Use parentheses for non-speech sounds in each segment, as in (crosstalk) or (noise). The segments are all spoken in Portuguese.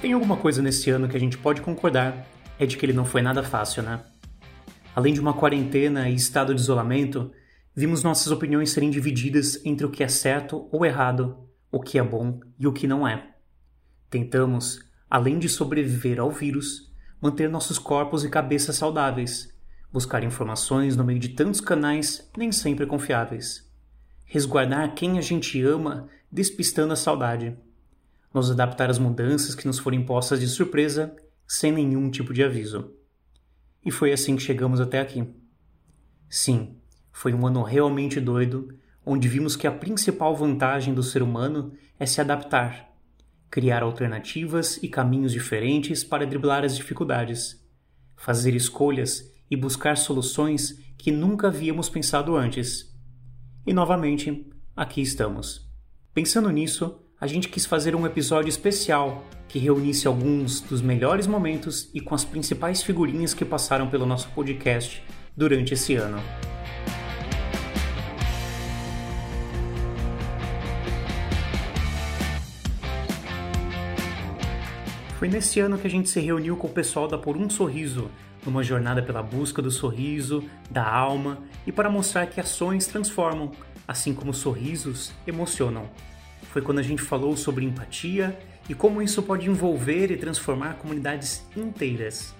Tem alguma coisa nesse ano que a gente pode concordar, é de que ele não foi nada fácil, né? Além de uma quarentena e estado de isolamento, vimos nossas opiniões serem divididas entre o que é certo ou errado, o que é bom e o que não é. Tentamos, além de sobreviver ao vírus, manter nossos corpos e cabeças saudáveis, buscar informações no meio de tantos canais nem sempre confiáveis, resguardar quem a gente ama, despistando a saudade, nos adaptar às mudanças que nos foram impostas de surpresa, sem nenhum tipo de aviso. E foi assim que chegamos até aqui. Sim, foi um ano realmente doido, onde vimos que a principal vantagem do ser humano é se adaptar, criar alternativas e caminhos diferentes para driblar as dificuldades, fazer escolhas e buscar soluções que nunca havíamos pensado antes. E novamente, aqui estamos. Pensando nisso, a gente quis fazer um episódio especial que reunisse alguns dos melhores momentos e com as principais figurinhas que passaram pelo nosso podcast durante esse ano. Foi nesse ano que a gente se reuniu com o pessoal da Por um Sorriso, numa jornada pela busca do sorriso, da alma e para mostrar que ações transformam, assim como sorrisos emocionam. Foi quando a gente falou sobre empatia e como isso pode envolver e transformar comunidades inteiras.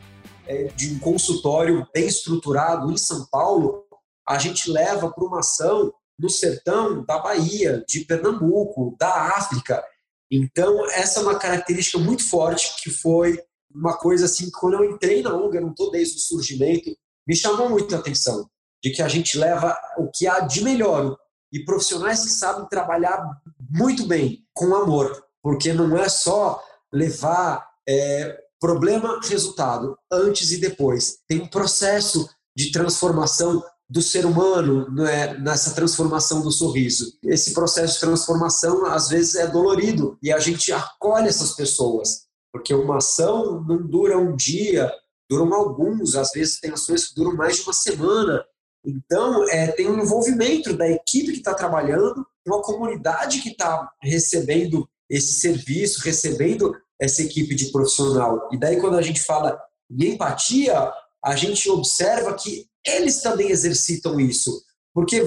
É, de um consultório bem estruturado em São Paulo, a gente leva para uma ação no sertão da Bahia, de Pernambuco, da África. Então, essa é uma característica muito forte que foi uma coisa assim que quando eu entrei na ONG, eu não estou desde o surgimento, me chamou muito a atenção de que a gente leva o que há de melhor e profissionais que sabem trabalhar muito bem, com amor, porque não é só levar é, problema, resultado, antes e depois. Tem um processo de transformação do ser humano né, nessa transformação do sorriso. Esse processo de transformação, às vezes, é dolorido e a gente acolhe essas pessoas, porque uma ação não dura um dia, duram alguns, às vezes tem ações que duram mais de uma semana. Então, é, tem um envolvimento da equipe que está trabalhando, uma comunidade que está recebendo esse serviço, recebendo essa equipe de profissional. E daí, quando a gente fala em empatia, a gente observa que eles também exercitam isso. Porque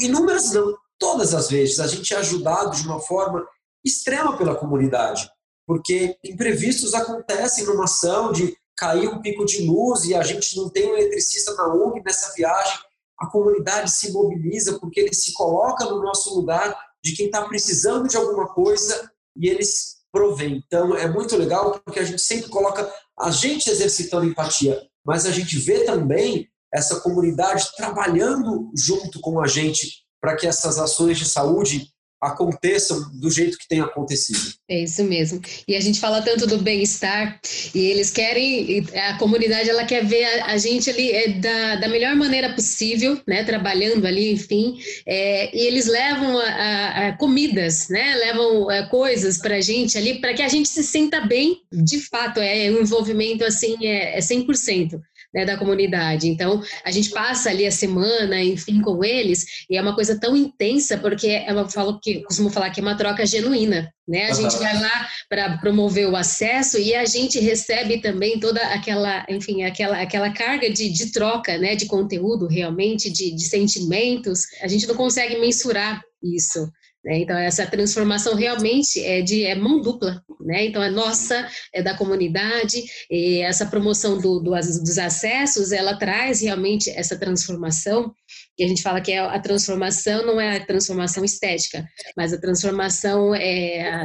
inúmeras, não, todas as vezes, a gente é ajudado de uma forma extrema pela comunidade. Porque imprevistos acontecem numa ação de cair um pico de luz e a gente não tem um eletricista na UNG nessa viagem. A comunidade se mobiliza porque ele se coloca no nosso lugar de quem está precisando de alguma coisa e eles provêm. Então é muito legal porque a gente sempre coloca a gente exercitando empatia, mas a gente vê também essa comunidade trabalhando junto com a gente para que essas ações de saúde aconteçam do jeito que tem acontecido. É isso mesmo. E a gente fala tanto do bem-estar e eles querem, a comunidade ela quer ver a, a gente ali é, da, da melhor maneira possível, né, trabalhando ali, enfim, é, e eles levam a, a, a comidas, né, levam é, coisas para a gente ali para que a gente se sinta bem, de fato, é um envolvimento assim, é, é 100% né, da comunidade. Então, a gente passa ali a semana, enfim, com eles, e é uma coisa tão intensa, porque eu falo que, costumo falar que é uma troca genuína, né? A uhum. gente vai lá para promover o acesso e a gente recebe também toda aquela, enfim, aquela, aquela carga de, de troca, né, de conteúdo realmente, de, de sentimentos. A gente não consegue mensurar isso. Né? Então, essa transformação realmente é de é mão dupla, né? Então, é nossa, é da comunidade, e essa promoção do, do, dos acessos, ela traz realmente essa transformação, que a gente fala que é a transformação não é a transformação estética, mas a transformação é a,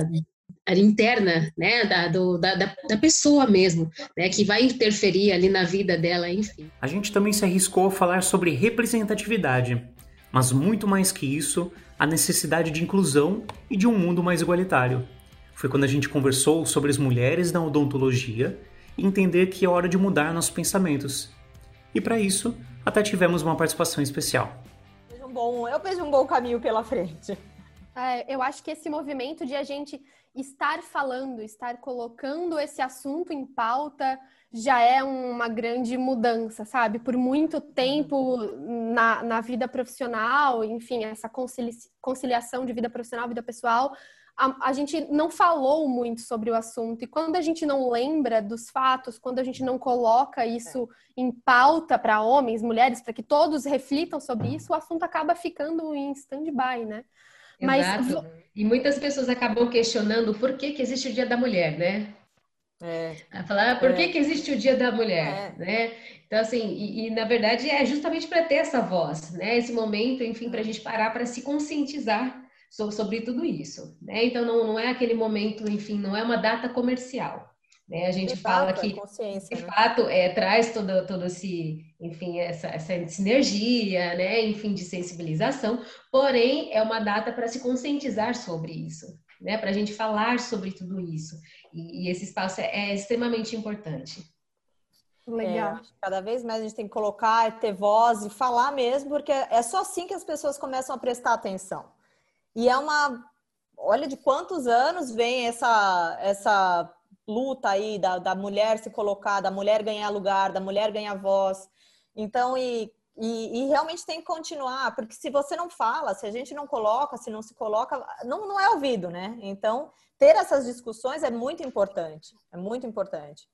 a interna, né, da, do, da, da, pessoa mesmo, né, que vai interferir ali na vida dela, enfim. A gente também se arriscou a falar sobre representatividade, mas muito mais que isso, a necessidade de inclusão e de um mundo mais igualitário. Foi quando a gente conversou sobre as mulheres na odontologia e entender que é hora de mudar nossos pensamentos. E para isso, até tivemos uma participação especial. Um bom, eu vejo um bom caminho pela frente. É, eu acho que esse movimento de a gente estar falando, estar colocando esse assunto em pauta, já é uma grande mudança, sabe? Por muito tempo na, na vida profissional, enfim, essa conciliação de vida profissional, vida pessoal, a, a, gente não falou muito sobre o assunto. E quando a gente não lembra dos fatos, quando a gente não coloca isso é. em pauta para homens, mulheres, para que todos reflitam sobre isso, o assunto acaba ficando em stand-by, né? Mas... Exato. E muitas pessoas acabam questionando por que, que existe o Dia da Mulher, né? É. A falar, ah, por é. que, que existe o Dia da Mulher, é. né? Então, assim, e, e, na verdade é justamente para ter essa voz, né? Esse momento, enfim, para a gente parar para se conscientizar sobre, sobre tudo isso, né? Então, não, não é aquele momento, enfim, não é uma data comercial, né? A gente de fala fato, que, de né? fato, é, traz todo, todo esse, enfim, essa, essa sinergia, né? Enfim, de sensibilização, porém, é uma data para se conscientizar sobre isso, né? Para a gente falar sobre tudo isso. E, e esse espaço é, é extremamente importante. Legal. É, cada vez mais a gente tem que colocar, ter voz e falar mesmo, porque é só assim que as pessoas começam a prestar atenção. E é uma. Olha de quantos anos vem essa, essa luta aí da, da mulher se colocar, da mulher ganhar lugar, da mulher ganhar voz. Então, e, e, e, realmente tem que continuar, porque se você não fala, se a gente não coloca, se não se coloca, não, não é ouvido, né? Então, ter essas discussões é muito importante, é muito importante.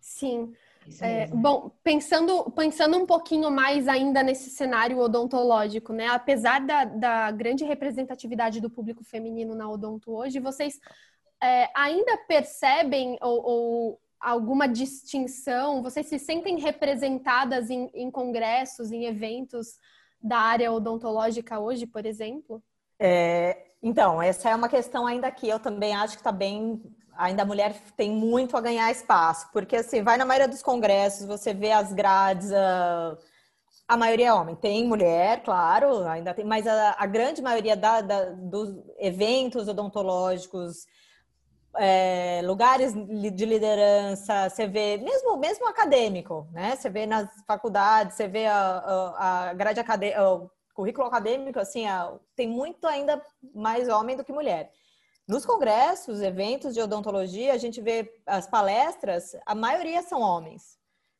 Sim. É, bom, pensando, pensando um pouquinho mais ainda nesse cenário odontológico, né? Apesar da, da grande representatividade do público feminino na odonto hoje, vocês é, ainda percebem ou, ou, alguma distinção? Vocês se sentem representadas em, em, congressos, em eventos da área odontológica hoje, por exemplo? É, então, essa é uma questão ainda que eu também acho que está bem ainda a mulher tem muito a ganhar espaço, porque assim, vai na maioria dos congressos, você vê as grades, a, a maioria é homem. Tem mulher, claro, ainda tem, mas a, a grande maioria da, da, dos eventos odontológicos, é, lugares de liderança, você vê, mesmo, mesmo acadêmico, né? Você vê nas faculdades, você vê a, a, a grade acadêmica, o currículo acadêmico, assim, tem muito ainda mais homem do que mulher. Nos congressos, eventos de odontologia, a gente vê as palestras, a maioria são homens.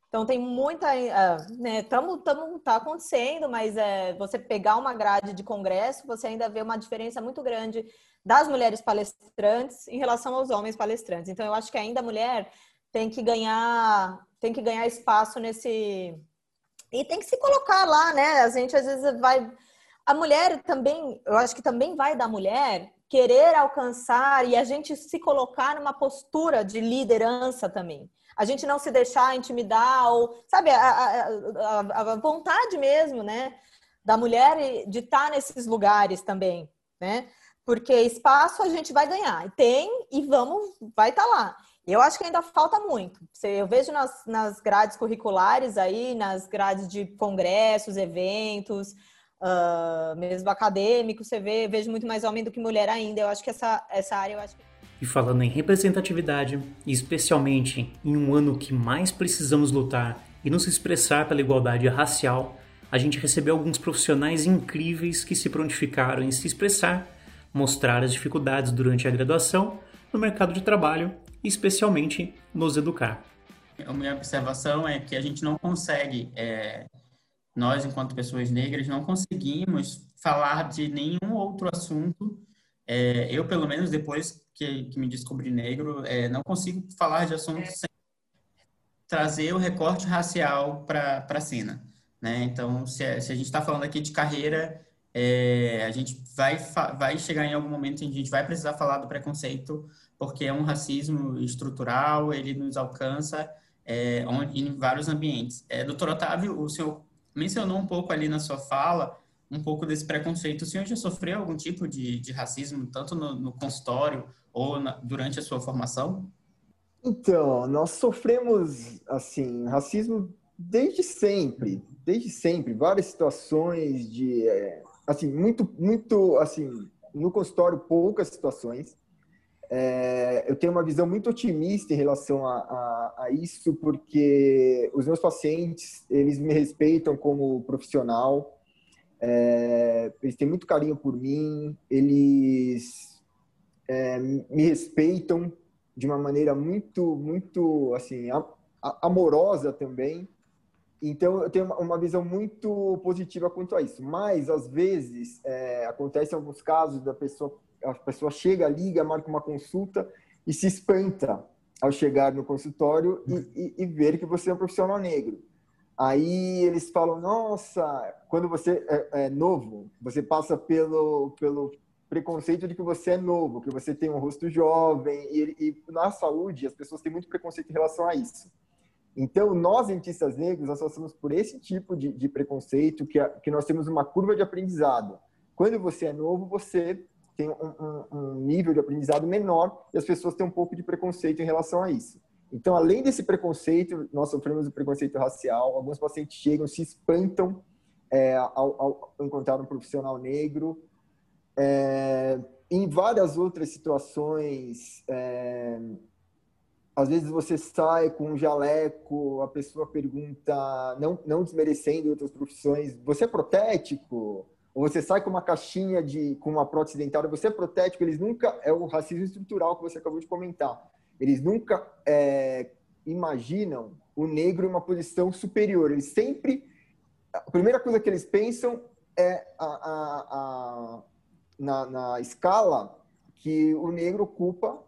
Então tem muita, uh, né, tamo, tamo, tá acontecendo, mas é, você pegar uma grade de congresso, você ainda vê uma diferença muito grande das mulheres palestrantes em relação aos homens palestrantes. Então eu acho que ainda a mulher tem que ganhar, tem que ganhar espaço nesse e tem que se colocar lá, né? A gente às vezes vai a mulher também, eu acho que também vai da mulher querer alcançar e a gente se colocar numa postura de liderança também. A gente não se deixar intimidar ou, sabe, a, a, a, vontade mesmo, né, da mulher de estar nesses lugares também, né? Porque espaço a gente vai ganhar, tem e vamos, vai estar tá lá. Eu acho que ainda falta muito. Eu vejo nas, nas grades curriculares aí, nas grades de congressos, eventos, uh, mesmo acadêmico, você vê, vejo muito mais homem do que mulher ainda. Eu acho que essa, essa área eu acho que... E falando em representatividade, especialmente em um ano que mais precisamos lutar e nos expressar pela igualdade racial, a gente recebeu alguns profissionais incríveis que se prontificaram em se expressar, mostrar as dificuldades durante a graduação, no mercado de trabalho e especialmente nos educar. A minha observação é que a gente não consegue é nós, enquanto pessoas negras, não conseguimos falar de nenhum outro assunto. É, eu, pelo menos, depois que, que me descobri negro, é, não consigo falar de assuntos sem trazer o recorte racial para a cena. Né? Então, se, a, se a gente está falando aqui de carreira, é, a gente vai, vai chegar em algum momento em que a gente vai precisar falar do preconceito, porque é um racismo estrutural, ele nos alcança é, em vários ambientes. É, doutor Otávio, o senhor mencionou um pouco ali na sua fala, um pouco desse preconceito. O senhor já sofreu algum tipo de, de racismo, tanto no, no consultório ou na, durante a sua formação? Então, nós sofremos, assim, racismo desde sempre, desde sempre, várias situações de, é, assim, muito, muito, assim, no consultório poucas situações, é, eu tenho uma visão muito otimista em relação a, a, a, isso, porque os meus pacientes, eles me respeitam como profissional, é, eles têm muito carinho por mim, eles é, me respeitam de uma maneira muito, muito, assim, a, amorosa também. Então, eu tenho uma visão muito positiva quanto a isso. Mas, às vezes, é, acontece alguns casos da pessoa a pessoa chega, liga, marca uma consulta e se espanta ao chegar no consultório e, e, e ver que você é um profissional negro. Aí eles falam, nossa, quando você é, é, novo, você passa pelo, pelo preconceito de que você é novo, que você tem um rosto jovem, e, e na saúde as pessoas têm muito preconceito em relação a isso. Então, nós, dentistas negros, nós passamos por esse tipo de, de preconceito, que, a, que nós temos uma curva de aprendizado. Quando você é novo, você tem um, um, um nível de aprendizado menor e as pessoas têm um pouco de preconceito em relação a isso. Então, além desse preconceito, nós sofremos o preconceito racial. Alguns pacientes chegam, se espantam é, ao, ao, encontrar um profissional negro. É, em várias outras situações, é, às vezes você sai com um jaleco, a pessoa pergunta, não, não desmerecendo outras profissões, você é protético? Ou você sai com uma caixinha de com uma prótese dentária, você é protético? Eles nunca é o racismo estrutural que você acabou de comentar eles nunca é, imaginam o negro em uma posição superior. Eles sempre. A primeira coisa que eles pensam é a, a, a na, na escala que o negro ocupa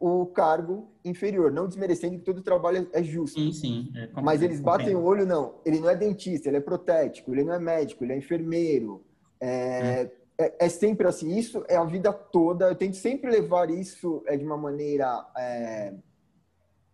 o cargo inferior, não desmerecendo que todo o trabalho é justo. Sim, sim. É Mas eles batem o olho, não. Ele não é dentista, ele é protético, ele não é médico, ele é enfermeiro. É, é é, é, sempre assim, isso é a vida toda. Eu tento sempre levar isso é, de uma maneira é,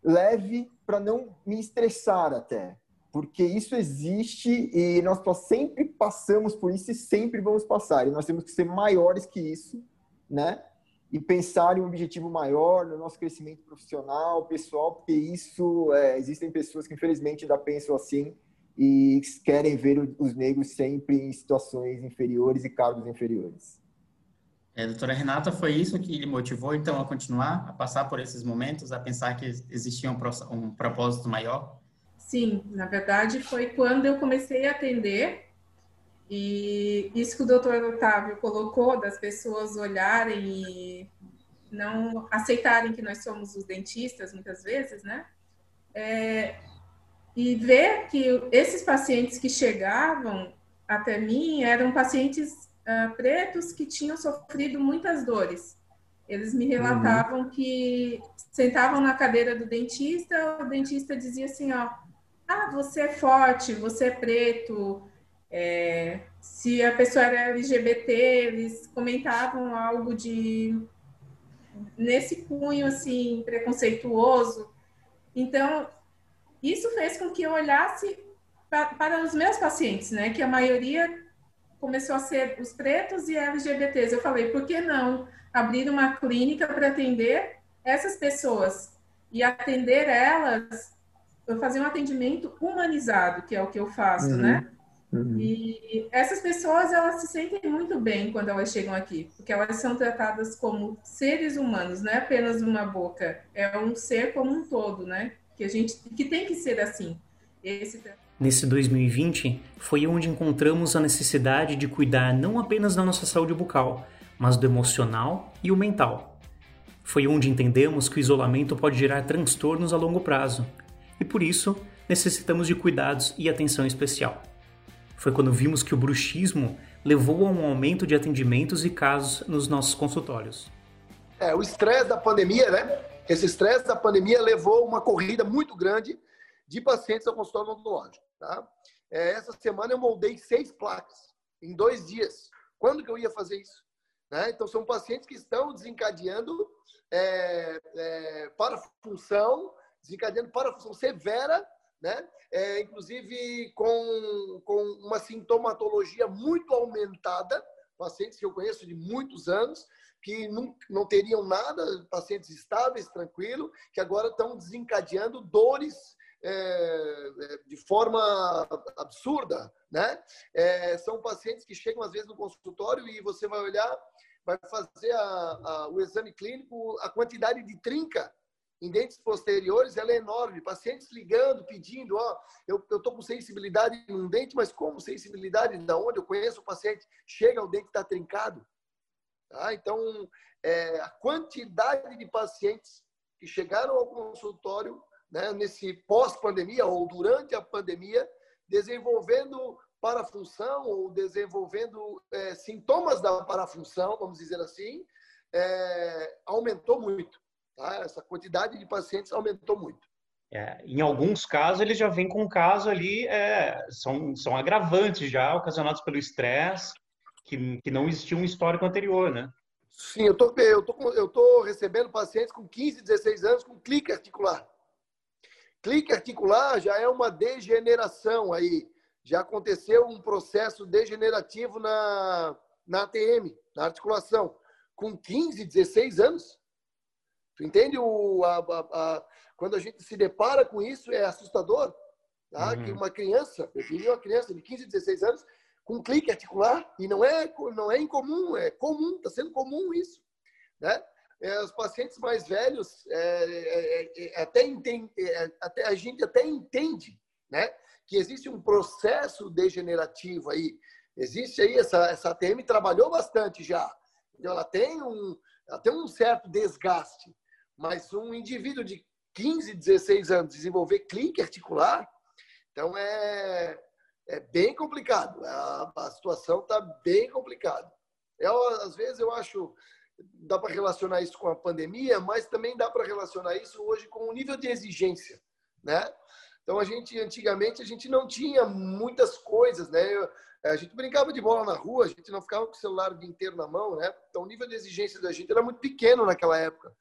leve para não me estressar até. Porque isso existe e nós sempre passamos por isso e sempre vamos passar. E nós temos que ser maiores que isso, né? E pensar em um objetivo maior no nosso crescimento profissional, pessoal, porque isso, é, existem pessoas que infelizmente ainda pensam assim e querem ver os negros sempre em situações inferiores e cargos inferiores. É, doutora Renata, foi isso que lhe motivou, então, a continuar, a passar por esses momentos, a pensar que existia um, um propósito maior? Sim, na verdade, foi quando eu comecei a atender, e isso que o doutor Otávio colocou, das pessoas olharem e não aceitarem que nós somos os dentistas, muitas vezes, né? É, e ver que esses pacientes que chegavam até mim eram pacientes uh, pretos que tinham sofrido muitas dores. Eles me relatavam uhum. que sentavam na cadeira do dentista, o dentista dizia assim, ó, ah, você é forte, você é preto. É, se a pessoa era LGBT, eles comentavam algo de nesse cunho assim preconceituoso. Então isso fez com que eu olhasse para, para os meus pacientes, né? Que a maioria começou a ser os pretos e LGBTs. Eu falei, por que não abrir uma clínica para atender essas pessoas e atender elas, eu fazer um atendimento humanizado, que é o que eu faço, uhum. né? Uhum. E essas pessoas, elas se sentem muito bem quando elas chegam aqui, porque elas são tratadas como seres humanos, não é apenas uma boca, é um ser como um todo, né? Que a gente que tem que ser assim. Esse... Nesse 2020 foi onde encontramos a necessidade de cuidar não apenas da nossa saúde bucal, mas do emocional e o mental. Foi onde entendemos que o isolamento pode gerar transtornos a longo prazo e por isso necessitamos de cuidados e atenção especial. Foi quando vimos que o bruxismo levou a um aumento de atendimentos e casos nos nossos consultórios. É, o estresse da pandemia, né? Esse estresse da pandemia levou uma corrida muito grande de pacientes ao consultório odontológico. Tá? É, essa semana eu moldei seis placas em dois dias. Quando que eu ia fazer isso? Né? Então, são pacientes que estão desencadeando é, é, para função, desencadeando para função severa, né? É, inclusive com, com uma sintomatologia muito aumentada, pacientes que eu conheço de muitos anos, que não, não teriam nada, pacientes estáveis, tranquilo, que agora estão desencadeando dores é, de forma absurda, né? É, são pacientes que chegam às vezes no consultório e você vai olhar, vai fazer a, a, o exame clínico, a quantidade de trinca em dentes posteriores ela é enorme. Pacientes ligando, pedindo, ó, eu estou com sensibilidade em um dente, mas como sensibilidade? Da onde? Eu conheço o paciente, chega, o dente está trincado. Tá? Então, é, a quantidade de pacientes que chegaram ao consultório né, nesse pós-pandemia ou durante a pandemia, desenvolvendo parafunção ou desenvolvendo é, sintomas da parafunção, vamos dizer assim, é, aumentou muito. Tá? Essa quantidade de pacientes aumentou muito. É, em alguns casos, ele já vem com um caso ali, é, são, são agravantes já, ocasionados pelo estresse, que, que não existia um histórico anterior, né? Sim, eu tô, eu, tô, eu tô recebendo pacientes com 15, 16 anos com clique articular. Clique articular já é uma degeneração aí. Já aconteceu um processo degenerativo na, na ATM, na articulação, com 15, 16 anos. Tu entende o, a, a, a, quando a gente se depara com isso é assustador, tá? Uhum. Que uma criança, eu diria uma criança de 15, 16 anos com clique articular e não é não é incomum, é comum, está sendo comum isso, né? É, os pacientes mais velhos é, é, é até entende, é, até a gente até entende, né? Que existe um processo degenerativo aí, existe aí essa essa ATM trabalhou bastante já, então ela tem um ela tem um certo desgaste, mas um indivíduo de 15, 16 anos desenvolver clique articular, então é é bem complicado. A, a situação está bem complicada. Eu, às vezes eu acho dá para relacionar isso com a pandemia, mas também dá para relacionar isso hoje com o nível de exigência, né? Então a gente antigamente a gente não tinha muitas coisas, né? A gente brincava de bola na rua, a gente não ficava com o celular o dia inteiro na mão, né? Então o nível de exigência da gente era muito pequeno naquela época.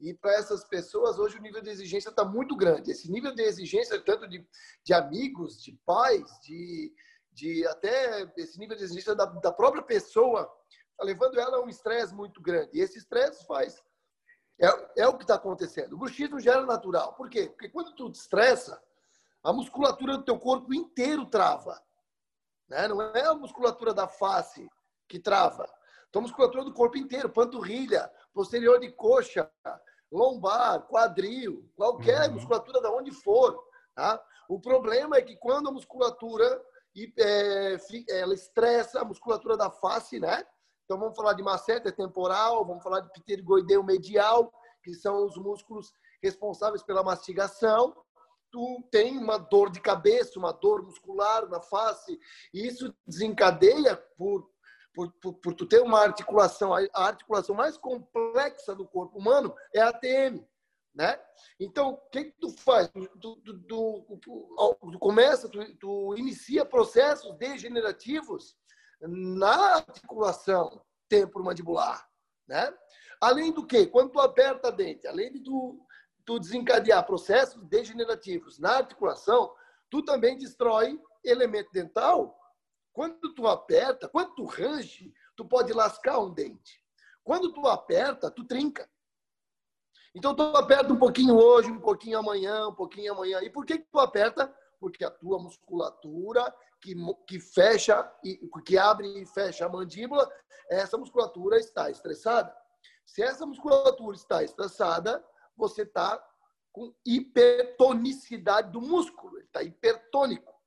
E para essas pessoas, hoje o nível de exigência está muito grande. Esse nível de exigência, tanto de, de amigos, de pais, de, de até esse nível de exigência da, da própria pessoa, está levando ela a um estresse muito grande. E esse estresse faz. É, é o que está acontecendo. O bruxismo já era natural. Por quê? Porque quando tu estressa, a musculatura do teu corpo inteiro trava. Né? Não é a musculatura da face que trava. Então, a musculatura do corpo inteiro, panturrilha, posterior de coxa, lombar, quadril, qualquer uhum. musculatura da onde for. Tá? O problema é que quando a musculatura é, ela estressa a musculatura da face, né? Então vamos falar de masseter temporal, vamos falar de pterigoideu medial, que são os músculos responsáveis pela mastigação. Tu tem uma dor de cabeça, uma dor muscular na face, e isso desencadeia por por, por, por, tu ter uma articulação, a articulação mais complexa do corpo humano é a ATM, né? Então, o que, tu faz? Tu, tu, tu, tu começa, tu, inicia processos degenerativos na articulação temporomandibular, né? Além do que, quando tu aperta a dente, além de tu, tu desencadear processos degenerativos na articulação, tu também destrói elemento dental quando tu aperta, quando tu range, tu pode lascar um dente. Quando tu aperta, tu trinca. Então tu aperta um pouquinho hoje, um pouquinho amanhã, um pouquinho amanhã. E por que, tu aperta? Porque a tua musculatura que, que fecha, que abre e fecha a mandíbula, essa musculatura está estressada. Se essa musculatura está estressada, você está com hipertonicidade do músculo, ele está hipertônico.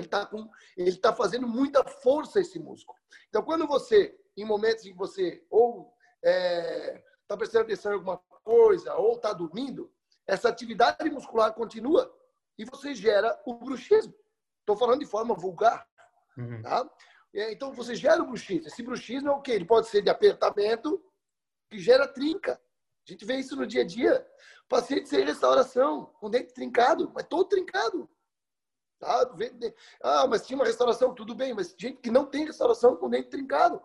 Então ele está ele está fazendo muita força esse músculo. Então quando você, em momentos em que você ou está é, tá prestando atenção em alguma coisa ou está dormindo, essa atividade muscular continua e você gera o bruxismo. Estou falando de forma vulgar, uhum. tá? É, então você gera o bruxismo. Esse bruxismo é o quê? Ele pode ser de apertamento que gera trinca. A gente vê isso no dia a dia. Paciente sem restauração, com dente trincado, mas todo trincado. Tá? Ah, mas tinha uma restauração, tudo bem, mas gente que não tem restauração com dente trincado.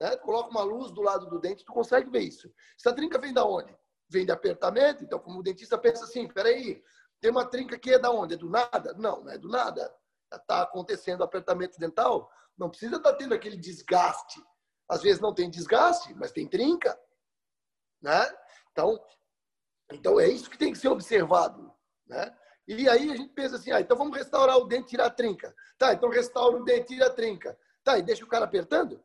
Né? Tu coloca uma luz do lado do dente, tu consegue ver isso. Essa trinca vem da onde? Vem de apertamento, então como o dentista pensa assim, peraí, tem uma trinca que é da onde? É do nada? Não, não é do nada. Está acontecendo apertamento dental, não precisa estar tá tendo aquele desgaste. Às vezes não tem desgaste, mas tem trinca. Né? Então, então é isso que tem que ser observado. Né? E aí a gente pensa assim, ah, então vamos restaurar o dente, tirar a trinca. Tá, então restaura o dente, tira a trinca. Tá, e deixa o cara apertando?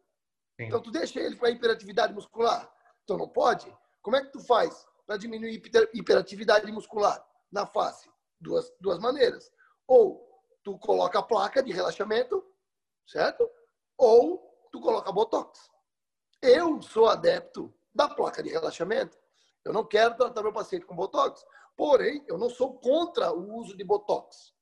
Sim. Então tu deixa ele com a hiperatividade muscular. Então não pode? Como é que tu faz para diminuir hiperatividade muscular na face? Duas, duas maneiras. Ou tu coloca a placa de relaxamento, certo? Ou tu coloca botox. Eu sou adepto da placa de relaxamento. Eu não quero tratar meu paciente com botox, Porém, eu não sou contra o uso de botox.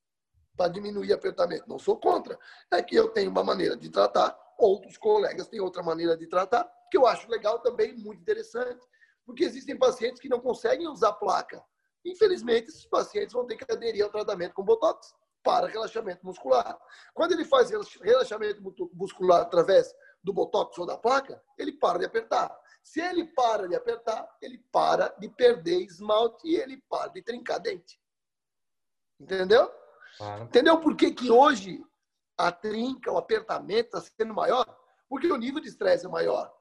para diminuir apertamento. Não sou contra. É que eu tenho uma maneira de tratar, outros colegas têm outra maneira de tratar, que eu acho legal também, muito interessante, porque existem pacientes que não conseguem usar placa. Infelizmente, esses pacientes vão ter que aderir ao tratamento com Botox para relaxamento muscular. Quando ele faz relaxamento muscular através do Botox ou da placa, ele para de apertar. Se ele para de apertar, ele para de perder esmalte e ele para de trincar dente. Entendeu? Claro. Entendeu por que, que hoje a trinca, o apertamento está sendo maior? Porque o nível de estresse é maior.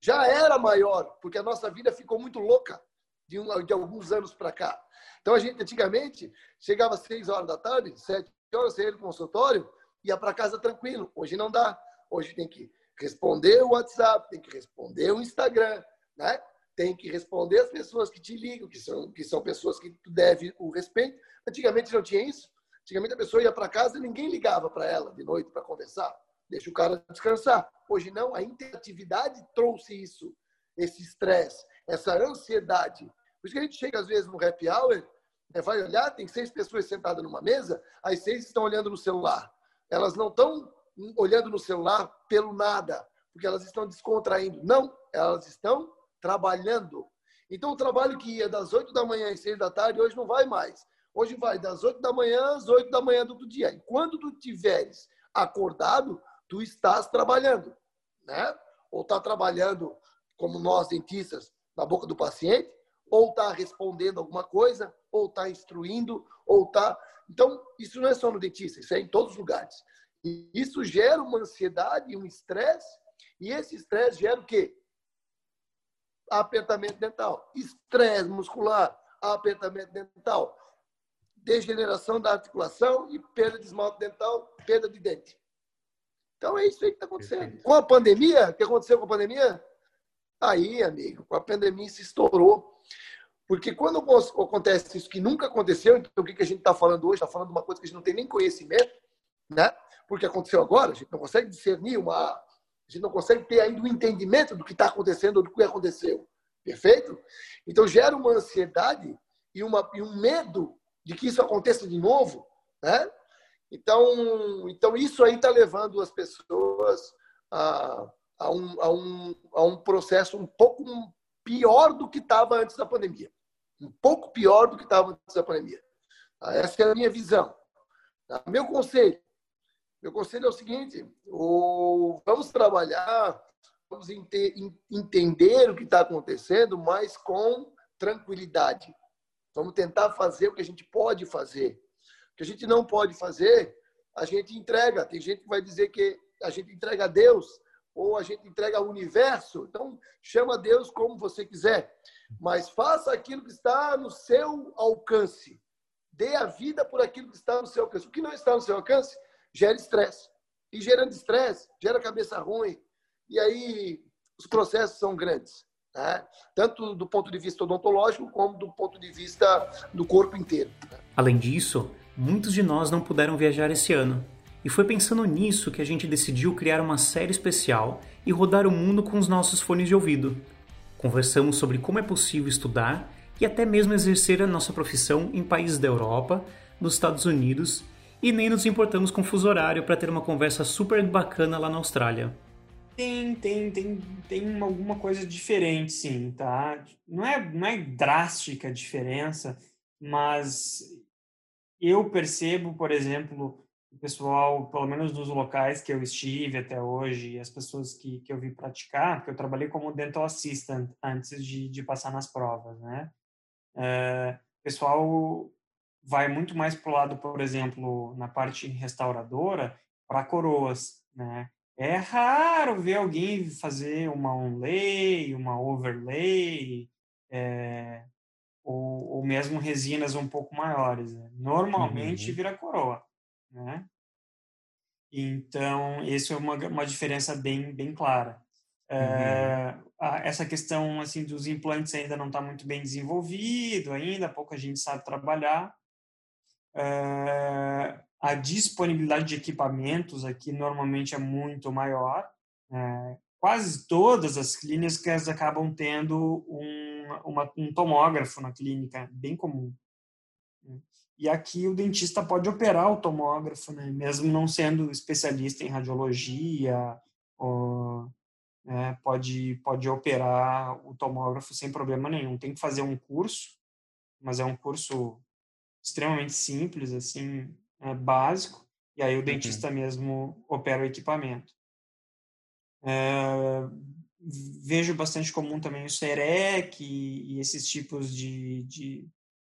Já era maior, porque a nossa vida ficou muito louca de, um, de alguns anos para cá. Então a gente antigamente chegava às seis horas da tarde, sete horas, saía do consultório, ia para casa tranquilo. Hoje não dá. Hoje tem que responder o WhatsApp, tem que responder o Instagram, né? Tem que responder as pessoas que te ligam, que são, que são pessoas que tu deve o respeito. Antigamente não tinha isso. Antigamente a pessoa ia para casa e ninguém ligava para ela de noite para conversar. Deixa o cara descansar. Hoje não, a interatividade trouxe isso, esse estresse, essa ansiedade. Por isso que a gente chega às vezes no happy hour, né, vai olhar, tem seis pessoas sentadas numa mesa, as seis estão olhando no celular. Elas não estão olhando no celular pelo nada, porque elas estão descontraindo. Não, elas estão trabalhando. Então, o trabalho que ia das 8 da manhã às 6 da tarde, hoje não vai mais. Hoje vai das 8 da manhã às 8 da manhã do outro dia. E quando tu tiveres acordado, tu estás trabalhando, né? Ou está trabalhando, como nós dentistas, na boca do paciente, ou está respondendo alguma coisa, ou está instruindo, ou está. Então, isso não é só no dentista, isso é em todos os lugares. E isso gera uma ansiedade, um estresse, e esse estresse gera o quê? Apertamento dental, estresse muscular, apertamento dental, degeneração da articulação e perda de esmalte dental, perda de dente. Então é isso aí que está acontecendo. Com a pandemia, o que aconteceu com a pandemia? Aí, amigo, com a pandemia se estourou. Porque quando acontece isso que nunca aconteceu, então o que a gente está falando hoje? Está falando de uma coisa que a gente não tem nem conhecimento, né? Porque aconteceu agora, a gente não consegue discernir uma. A gente não consegue ter ainda o um entendimento do que está acontecendo ou do que aconteceu. Perfeito? Então gera uma ansiedade e, uma, e um medo de que isso aconteça de novo, né? Então, então isso aí está levando as pessoas a, a, um, a, um, a um processo um pouco pior do que estava antes da pandemia. Um pouco pior do que estava antes da pandemia. Tá? Essa é a minha visão. Tá? Meu conselho. Meu conselho é o seguinte: o, vamos trabalhar, vamos ente, entender o que está acontecendo, mas com tranquilidade. Vamos tentar fazer o que a gente pode fazer. O que a gente não pode fazer, a gente entrega. Tem gente que vai dizer que a gente entrega a Deus ou a gente entrega ao universo. Então, chama Deus como você quiser. Mas faça aquilo que está no seu alcance. Dê a vida por aquilo que está no seu alcance. O que não está no seu alcance gera estresse. E gerando estresse, gera cabeça ruim. E aí os processos são grandes. Né? Tanto do ponto de vista odontológico, como do ponto de vista do corpo inteiro. Além disso, muitos de nós não puderam viajar esse ano. E foi pensando nisso que a gente decidiu criar uma série especial e rodar o mundo com os nossos fones de ouvido. Conversamos sobre como é possível estudar e até mesmo exercer a nossa profissão em países da Europa, nos Estados Unidos e nem nos importamos com fuso horário para ter uma conversa super bacana lá na Austrália. Tem, tem, tem, tem alguma coisa diferente, sim, tá? Não é, não é drástica a diferença, mas eu percebo, por exemplo, o pessoal, pelo menos nos locais que eu estive até hoje, as pessoas que, que eu vi praticar, porque eu trabalhei como dental assistant antes de, de passar nas provas, né? O pessoal vai muito mais para o lado, por exemplo, na parte restauradora, para coroas, né? É raro ver alguém fazer uma onlay, uma overlay, é, ou, ou mesmo resinas um pouco maiores. Né? Normalmente uhum. vira coroa né? Então, isso é uma, uma diferença bem, bem clara. Uhum. É, a, essa questão assim dos implantes ainda não está muito bem desenvolvido ainda, pouca gente sabe trabalhar. É, a disponibilidade de equipamentos aqui normalmente é muito maior. É, quase todas as clínicas acabam tendo um, uma, um tomógrafo na clínica, bem comum. E aqui o dentista pode operar o tomógrafo, né? mesmo não sendo especialista em radiologia, ou, né? pode, pode operar o tomógrafo sem problema nenhum. Tem que fazer um curso, mas é um curso extremamente simples, assim, é básico, e aí o uhum. dentista uhum. mesmo opera o equipamento. É, vejo bastante comum também o SEREC e, e esses tipos de, de,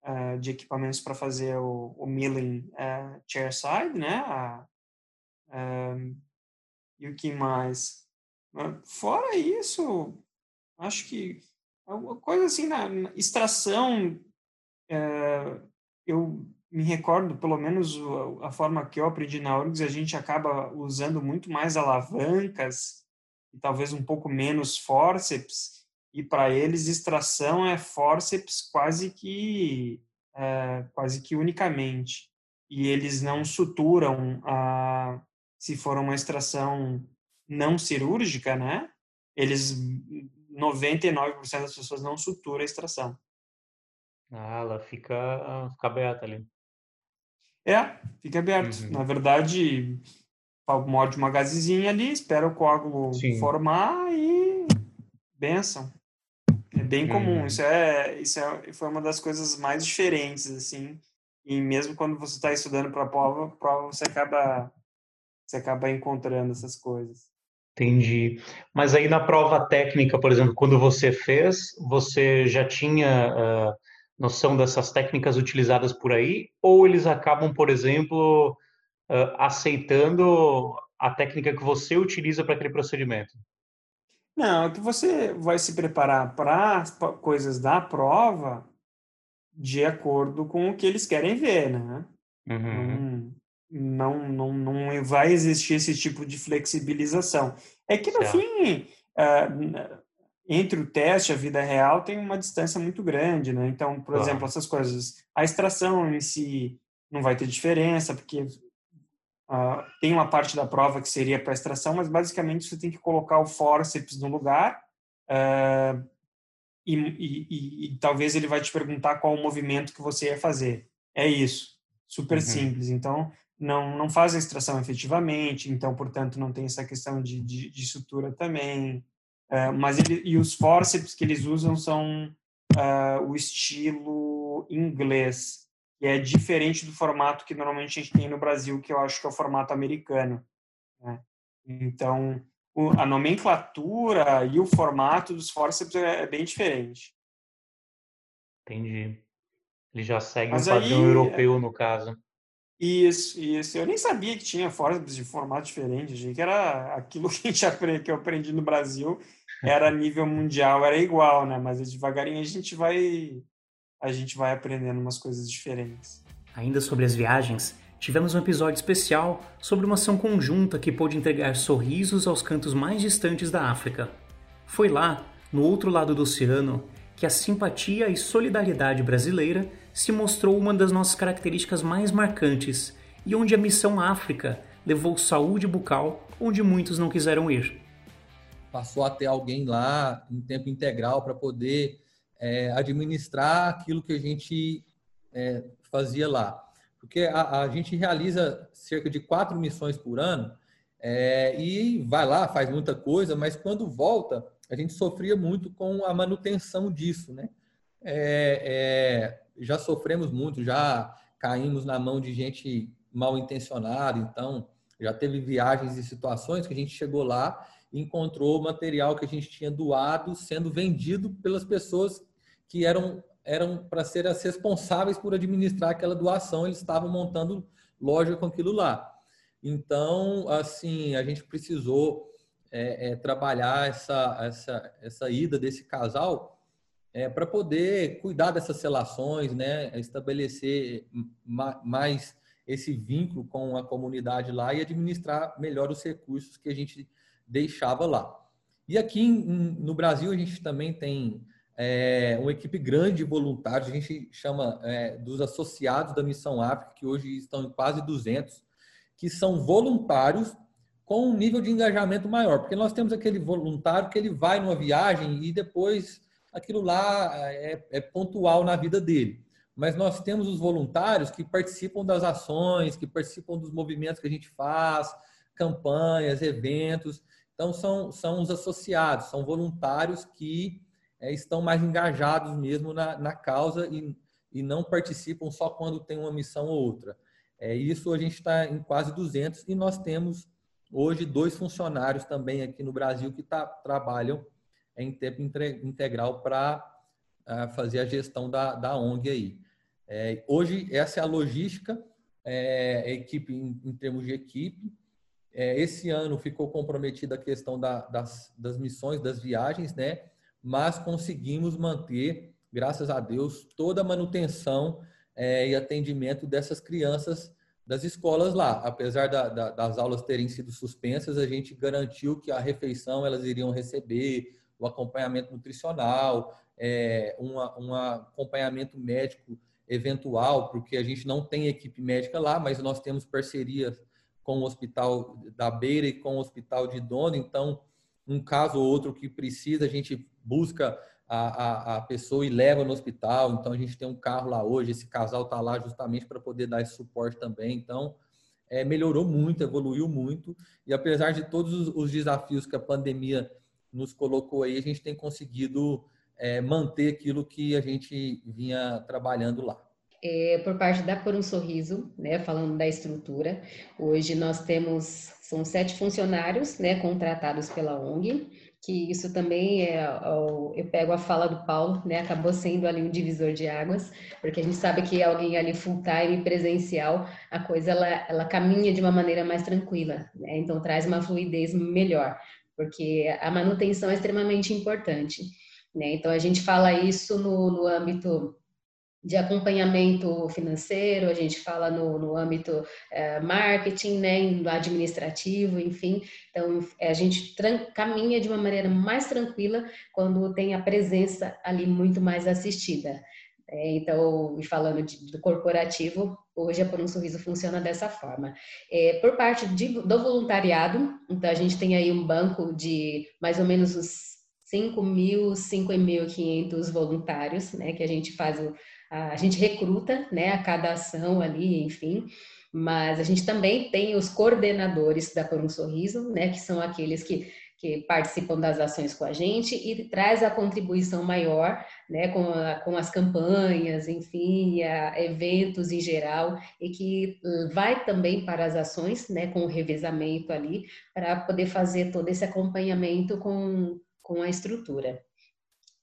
uh, de equipamentos para fazer o, o milling uh, chairside, né? A, um, e o que mais? Fora isso, acho que alguma coisa assim na, na extração, uh, eu me recordo, pelo menos a, forma que eu aprendi na URGS, a gente acaba usando muito mais alavancas e talvez um pouco menos forceps, e para eles extração é forceps quase que é, quase que unicamente e eles não suturam a se for uma extração não cirúrgica, né? Eles 99% das pessoas não suturam a extração. Ah, ela fica, fica aberta ali. É, fica aberto. Uhum. Na verdade, morde uma gazezinha ali, espera o coágulo Sim. formar e benção. É bem comum. Uhum. Isso é isso é, foi uma das coisas mais diferentes assim. E mesmo quando você está estudando para a prova, prova você acaba você acaba encontrando essas coisas. Entendi. Mas aí na prova técnica, por exemplo, quando você fez, você já tinha uh, noção dessas técnicas utilizadas por aí? Ou eles acabam, por exemplo, aceitando a técnica que você utiliza para aquele procedimento? Não, é que você vai se preparar para coisas da prova de acordo com o que eles querem ver, né? Uhum. Não, não, não, não vai existir esse tipo de flexibilização. É que, no certo. fim, uh, entre o teste e a vida real tem uma distância muito grande, né? Então, por exemplo, essas coisas, a extração em si não vai ter diferença, porque Uh, tem uma parte da prova que seria para extração, mas basicamente você tem que colocar o forceps no lugar uh, e, e, e, e, talvez ele vai te perguntar qual o movimento que você ia fazer. É isso, super uhum. simples. Então, não, não faz a extração efetivamente, então, portanto, não tem essa questão de, de, de sutura também. Uh, mas ele, e os forceps que eles usam são o estilo inglês, que é diferente do formato que normalmente a gente tem no Brasil, que eu acho que é o formato americano. Né? Então, o, a nomenclatura e o formato dos forceps é, é bem diferente. Entendi. Ele já segue Mas um padrão aí, europeu, no caso. Isso, isso. Eu nem sabia que tinha forceps de formato diferente. Achei que era aquilo (laughs) que, a gente aprende, que eu aprendi no Brasil, era nível mundial, era igual, né? Mas devagarinho a gente vai a gente vai aprendendo umas coisas diferentes. Ainda sobre as viagens, tivemos um episódio especial sobre uma ação conjunta que pôde entregar sorrisos aos cantos mais distantes da África. Foi lá, no outro lado do oceano, que a simpatia e solidariedade brasileira se mostrou uma das nossas características mais marcantes e onde a missão África levou saúde bucal onde muitos não quiseram ir. Passou a ter alguém lá em tempo integral para poder é, administrar aquilo que a gente é, fazia lá. Porque a, a, gente realiza cerca de quatro missões por ano é, e vai lá, faz muita coisa, mas quando volta, a gente sofria muito com a manutenção disso, né? É, é, já sofremos muito, já caímos na mão de gente mal intencionada, então já teve viagens e situações que a gente chegou lá encontrou material que a gente tinha doado sendo vendido pelas pessoas que eram eram para ser as responsáveis por administrar aquela doação, eles estavam montando loja com aquilo lá. Então, assim, a gente precisou é, é, trabalhar essa, essa, essa ida desse casal é, para poder cuidar dessas relações, né, estabelecer mais esse vínculo com a comunidade lá e administrar melhor os recursos que a gente deixava lá. E aqui no Brasil a gente também tem é, uma equipe grande de voluntários, a gente chama é, dos associados da Missão África, que hoje estão em quase 200, que são voluntários com um nível de engajamento maior, porque nós temos aquele voluntário que ele vai numa viagem e depois aquilo lá é, é pontual na vida dele. mas nós temos os voluntários que participam das ações, que participam dos movimentos que a gente faz, campanhas, eventos. Então, são, são os associados, são voluntários que é, estão mais engajados mesmo na, na causa e, e não participam só quando tem uma missão ou outra. É, isso a gente está em quase 200 e nós temos hoje dois funcionários também aqui no Brasil que tá, trabalham em tempo integral para ah, fazer a gestão da, da ONG aí. É, hoje, essa é a logística, é, a equipe em, em termos de equipe. É, esse ano ficou comprometida a questão da, das, das missões, das viagens, né? Mas conseguimos manter, graças a Deus, toda a manutenção é, e atendimento dessas crianças das escolas lá. Apesar da, da, das aulas terem sido suspensas, a gente garantiu que a refeição elas iriam receber, o acompanhamento nutricional, é, um acompanhamento médico eventual, porque a gente não tem equipe médica lá, mas nós temos parcerias com o Hospital da Beira e com o Hospital de Dono, então, um caso ou outro que precisa, a gente busca a, a, a, pessoa e leva no hospital. Então, a gente tem um carro lá hoje, esse casal está lá justamente para poder dar esse suporte também. Então, é, melhorou muito, evoluiu muito. E apesar de todos os, os, desafios que a pandemia nos colocou aí, a gente tem conseguido é, manter aquilo que a gente vinha trabalhando lá. É, por parte da Por um Sorriso, né, falando da estrutura, hoje nós temos, são sete funcionários, né, contratados pela ONG, que isso também é, eu pego a fala do Paulo, né, acabou sendo ali um divisor de águas, porque a gente sabe que alguém ali full time presencial, a coisa ela, ela caminha de uma maneira mais tranquila, né, então traz uma fluidez melhor, porque a manutenção é extremamente importante, né, então a gente fala isso no, no âmbito de acompanhamento financeiro, a gente fala no, no âmbito é, marketing, né, no administrativo, enfim. Então, é, a gente caminha de uma maneira mais tranquila quando tem a presença ali muito mais assistida. É, então, falando de, do corporativo, hoje a Por um Sorriso funciona dessa forma. É, por parte de, do voluntariado, então a gente tem aí um banco de mais ou menos uns 5 mil, 5.500 voluntários, né, que a gente faz o a gente recruta, né, a cada ação ali, enfim, mas a gente também tem os coordenadores da Por um Sorriso, né, que são aqueles que, que participam das ações com a gente e traz a contribuição maior, né, com, a, com as campanhas, enfim, a, eventos em geral, e que vai também para as ações, né, com o revezamento ali, para poder fazer todo esse acompanhamento com, com a estrutura.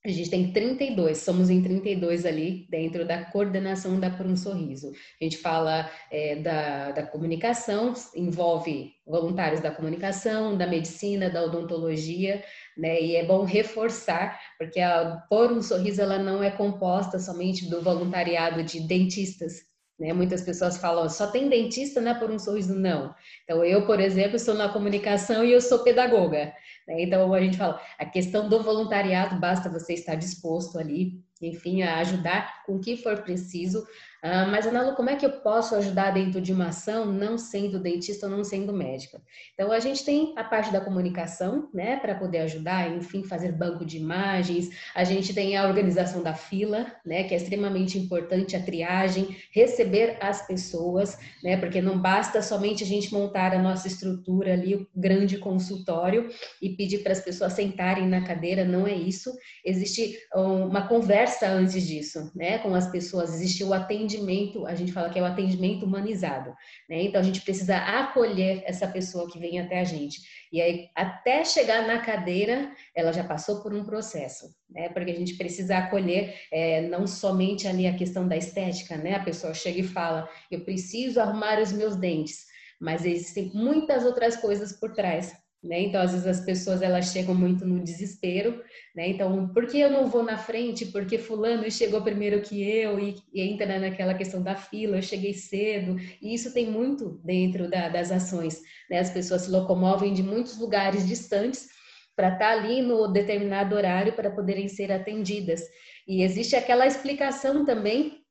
A gente tem 32, somos em 32 ali dentro da coordenação da Por um Sorriso. A gente fala é, da, da comunicação, envolve voluntários da comunicação, da medicina, da odontologia, né? E é bom reforçar, porque a Por um Sorriso ela não é composta somente do voluntariado de dentistas, né? Muitas pessoas falam, só tem dentista, né? Por um sorriso, não. Então, eu, por exemplo, estou na comunicação e eu sou pedagoga. Né? Então, a gente fala, a questão do voluntariado, basta você estar disposto ali, enfim, a ajudar com o que for preciso, ah, mas, Analo, como é que eu posso ajudar dentro de uma ação não sendo dentista ou não sendo médica? Então, a gente tem a parte da comunicação, né, para poder ajudar, enfim, fazer banco de imagens, a gente tem a organização da fila, né, que é extremamente importante, a triagem, receber as pessoas, né, porque não basta somente a gente montar a nossa estrutura ali, o grande consultório, e pedir para as pessoas sentarem na cadeira, não é isso. Existe uma conversa antes disso, né, com as pessoas, existe o atendimento a gente fala que é o atendimento humanizado, né? Então a gente precisa acolher essa pessoa que vem até a gente. E aí, até chegar na cadeira, ela já passou por um processo, né? Porque a gente precisa acolher é, não somente ali a questão da estética, né? A pessoa chega e fala, eu preciso arrumar os meus dentes, mas existem muitas outras coisas por trás né? Então, às vezes as pessoas elas chegam muito no desespero, né? Então, por que eu não vou na frente? Porque fulano chegou primeiro que eu e, e entra naquela questão da fila, eu cheguei cedo. E isso tem muito dentro da, das ações, né? As pessoas se locomovem de muitos lugares distantes para estar tá ali no determinado horário para poderem ser atendidas. E existe aquela explicação também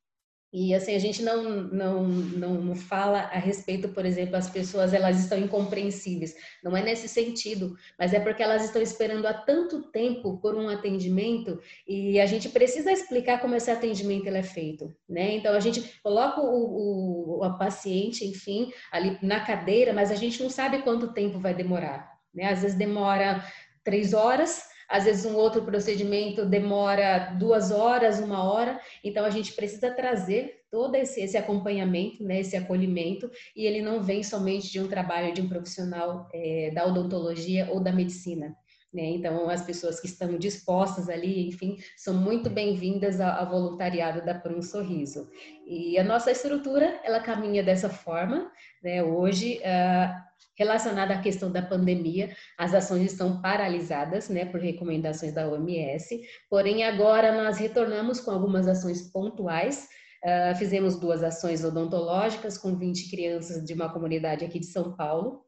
E assim, a gente não, não, não, fala a respeito, por exemplo, as pessoas elas estão incompreensíveis. Não é nesse sentido, mas é porque elas estão esperando há tanto tempo por um atendimento e a gente precisa explicar como esse atendimento ele é feito. Né? Então, a gente coloca o, o, a paciente, enfim, ali na cadeira, mas a gente não sabe quanto tempo vai demorar. Né? Às vezes demora três horas, às vezes um outro procedimento demora duas horas, uma hora, então a gente precisa trazer todo esse, esse acompanhamento, né, esse acolhimento, e ele não vem somente de um trabalho de um profissional é, da odontologia ou da medicina. Né? Então, as pessoas que estão dispostas ali, enfim, são muito bem-vindas ao, voluntariado da Por um Sorriso. E a nossa estrutura, ela caminha dessa forma. Né? Hoje, uh, Relacionada à questão da pandemia, as ações estão paralisadas, né, por recomendações da OMS. Porém, agora nós retornamos com algumas ações pontuais. Uh, fizemos duas ações odontológicas com 20 crianças de uma comunidade aqui de São Paulo,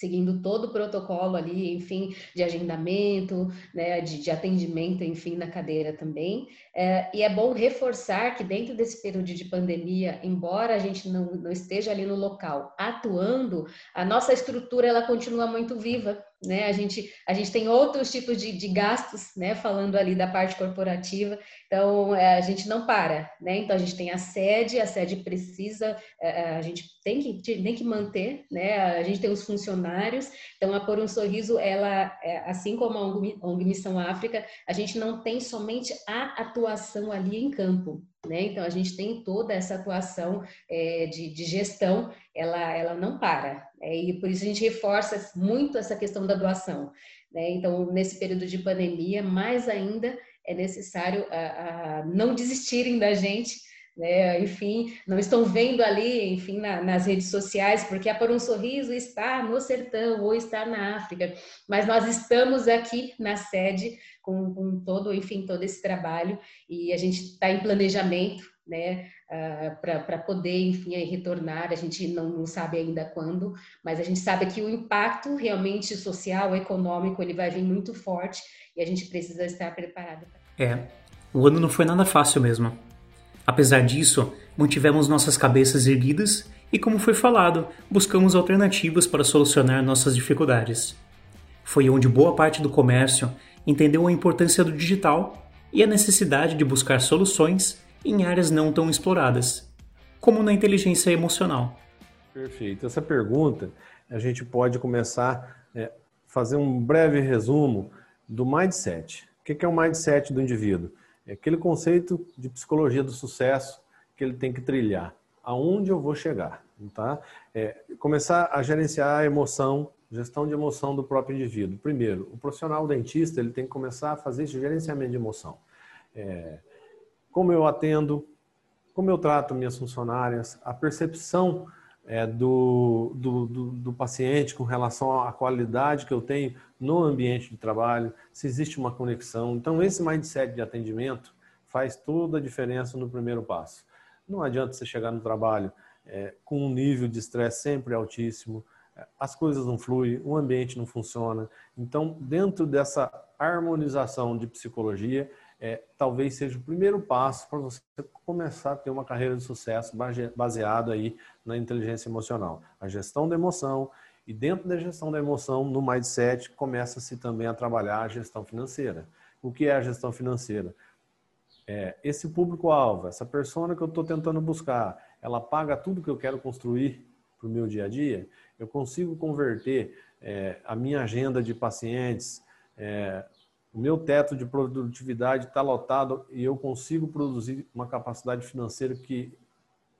seguindo todo o protocolo ali, enfim, de agendamento, né, de, de atendimento, enfim, na cadeira também. É, e é bom reforçar que dentro desse período de pandemia, embora a gente não, não esteja ali no local atuando, a nossa estrutura ela continua muito viva, né? A gente, a gente tem outros tipos de, de gastos, né? Falando ali da parte corporativa, então é, a gente não para, né? Então a gente tem a sede, a sede precisa, é, é a gente tem que, tem que manter, né? A gente tem os funcionários, então a Por um Sorriso, ela, assim como a ONG, ONG Missão África, a gente não tem somente a atuação ali em campo, né? Então, a gente tem toda essa atuação é, de, de, gestão, ela, ela não para. É, e por isso a gente reforça muito essa questão da doação. Né? Então, nesse período de pandemia, mais ainda é necessário a, a não desistirem da gente, né? enfim, não estão vendo ali, enfim, na, nas redes sociais, porque é por um sorriso está no sertão ou está na África, mas nós estamos aqui na sede com, com todo, enfim, todo esse trabalho e a gente está em planejamento, né, uh, ah, para poder, enfim, retornar. A gente não, não, sabe ainda quando, mas a gente sabe que o impacto realmente social, econômico, ele vai vir muito forte e a gente precisa estar preparado. É, o ano não foi nada fácil mesmo. Apesar disso, mantivemos nossas cabeças erguidas e, como foi falado, buscamos alternativas para solucionar nossas dificuldades. Foi onde boa parte do comércio entendeu a importância do digital e a necessidade de buscar soluções em áreas não tão exploradas, como na inteligência emocional. Perfeito. Essa pergunta a gente pode começar a é, fazer um breve resumo do mindset. O que é o mindset do indivíduo? É aquele conceito de psicologia do sucesso que ele tem que trilhar. Aonde eu vou chegar? Tá? É, começar a gerenciar a emoção, gestão de emoção do próprio indivíduo. Primeiro, o profissional dentista ele tem que começar a fazer esse gerenciamento de emoção. É, como eu atendo, como eu trato minhas funcionárias, a percepção é, do, do, do, do, paciente com relação à qualidade que eu tenho no ambiente de trabalho, se existe uma conexão. Então, esse mindset de atendimento faz toda a diferença no primeiro passo. Não adianta você chegar no trabalho é, com um nível de estresse sempre altíssimo, é, as coisas não fluem, o ambiente não funciona. Então, dentro dessa harmonização de psicologia, é, talvez seja o primeiro passo para você começar a ter uma carreira de sucesso baseado aí na inteligência emocional. A gestão da emoção e dentro da gestão da emoção, no mindset, começa-se também a trabalhar a gestão financeira. O que é a gestão financeira? É, esse público-alvo, essa persona que eu estou tentando buscar, ela paga tudo que eu quero construir para o meu dia a dia? Eu consigo converter é, a minha agenda de pacientes, é, o meu teto de produtividade está lotado e eu consigo produzir uma capacidade financeira que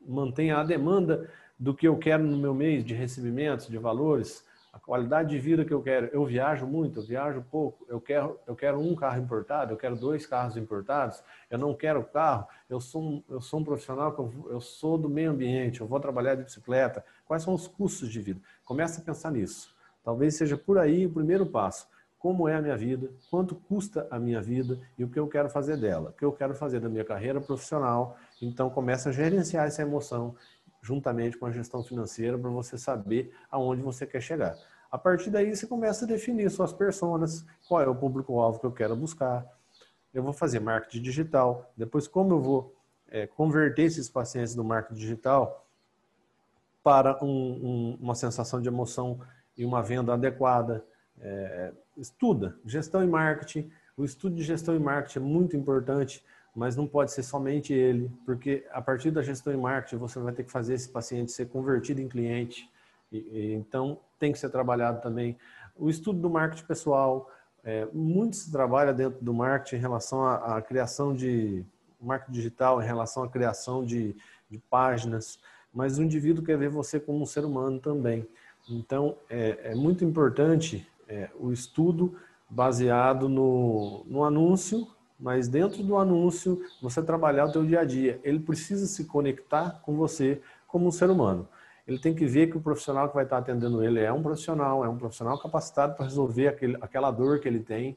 mantenha a demanda do que eu quero no meu mês de recebimentos, de valores, a qualidade de vida que eu quero. Eu viajo muito, eu viajo pouco, eu quero, eu quero um carro importado, eu quero dois carros importados, eu não quero carro, eu sou um, eu sou um profissional, eu, eu sou do meio ambiente, eu vou trabalhar de bicicleta. Quais são os custos de vida? Comece a pensar nisso. Talvez seja por aí o primeiro passo como é a minha vida, quanto custa a minha vida e o que eu quero fazer dela, o que eu quero fazer da minha carreira profissional. Então, começa a gerenciar essa emoção juntamente com a gestão financeira para você saber aonde você quer chegar. A partir daí, você começa a definir suas personas, qual é o público-alvo que eu quero buscar. Eu vou fazer marketing digital, depois como eu vou é, converter esses pacientes do marketing digital para um, um, uma sensação de emoção e uma venda adequada. É, estuda gestão e marketing. O estudo de gestão e marketing é muito importante, mas não pode ser somente ele, porque a partir da gestão e marketing você vai ter que fazer esse paciente ser convertido em cliente. E, e, então tem que ser trabalhado também o estudo do marketing pessoal. É, muito se trabalha dentro do marketing em relação à, à criação de marketing digital, em relação à criação de, de páginas mas o indivíduo quer ver você como um ser humano também. Então, é, é muito importante é, o estudo baseado no, no anúncio, mas dentro do anúncio você trabalhar o teu dia a dia. Ele precisa se conectar com você como um ser humano. Ele tem que ver que o profissional que vai estar atendendo ele é um profissional, é um profissional capacitado para resolver aquele, aquela dor que ele tem,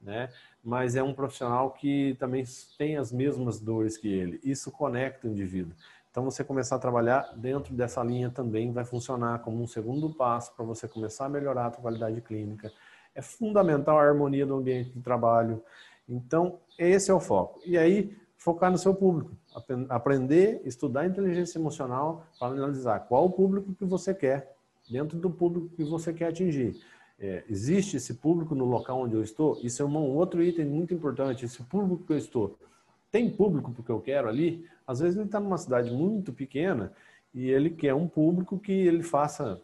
né? Mas é um profissional que também tem as mesmas dores que ele. Isso conecta o indivíduo. Então, você começar a trabalhar dentro dessa linha também vai funcionar como um segundo passo para você começar a melhorar a sua qualidade clínica. É fundamental a harmonia do ambiente de trabalho. Então, esse é o foco. E aí, focar no seu público. Aprender, estudar inteligência emocional para analisar qual o público que você quer, dentro do público que você quer atingir. É, existe esse público no local onde eu estou? Isso é um outro item muito importante. Esse público que eu estou tem público porque eu quero ali? Às vezes ele está numa cidade muito pequena e ele quer um público que ele faça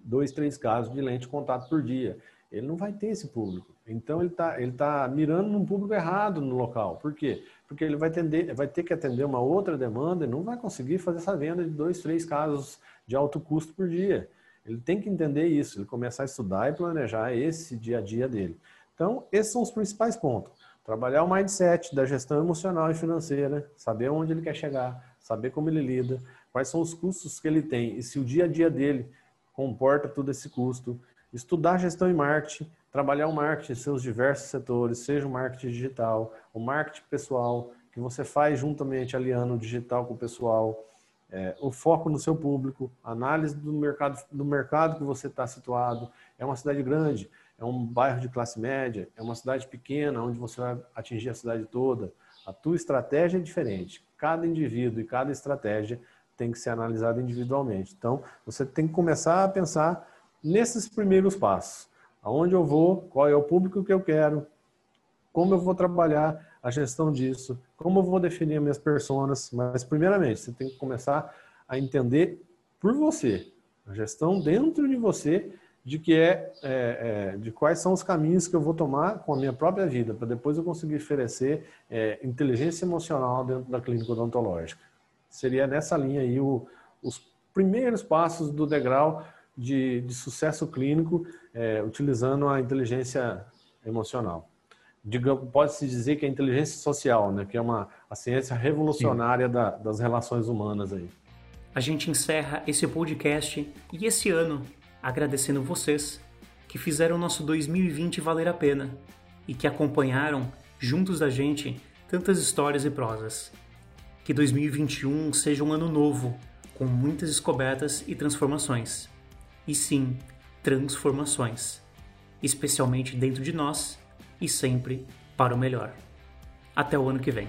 dois, três casos de lente de contato por dia. Ele não vai ter esse público. Então ele está ele tá mirando num público errado no local. Por quê? Porque ele vai, atender, vai ter que atender uma outra demanda e não vai conseguir fazer essa venda de dois, três casos de alto custo por dia. Ele tem que entender isso, ele começar a estudar e planejar esse dia a dia dele. Então, esses são os principais pontos. Trabalhar o mindset da gestão emocional e financeira, saber onde ele quer chegar, saber como ele lida, quais são os custos que ele tem e se o dia a dia dele comporta todo esse custo. Estudar gestão e marketing, trabalhar o marketing em seus diversos setores, seja o marketing digital, o marketing pessoal, que você faz juntamente aliando o digital com o pessoal, é, o foco no seu público, análise do mercado, do mercado que você está situado. É uma cidade grande, é um bairro de classe média, é uma cidade pequena onde você vai atingir a cidade toda. A tua estratégia é diferente. Cada indivíduo e cada estratégia tem que ser analisada individualmente. Então, você tem que começar a pensar nesses primeiros passos. Aonde eu vou, qual é o público que eu quero, como eu vou trabalhar a gestão disso, como eu vou definir minhas personas. Mas, primeiramente, você tem que começar a entender por você, a gestão dentro de você de que é, é, é, de quais são os caminhos que eu vou tomar com a minha própria vida para depois eu conseguir oferecer é, inteligência emocional dentro da clínica odontológica. Seria nessa linha aí o, os primeiros passos do degrau de, de sucesso clínico é, utilizando a inteligência emocional. Pode-se dizer que é a inteligência social, né, que é uma a ciência revolucionária da, das relações humanas aí. A gente encerra esse podcast e esse ano agradecendo vocês que fizeram nosso 2020 valer a pena e que acompanharam, juntos da gente, tantas histórias e prosas. Que 2021 seja um ano novo, com muitas descobertas e transformações. E sim, transformações, especialmente dentro de nós e sempre para o melhor. Até o ano que vem.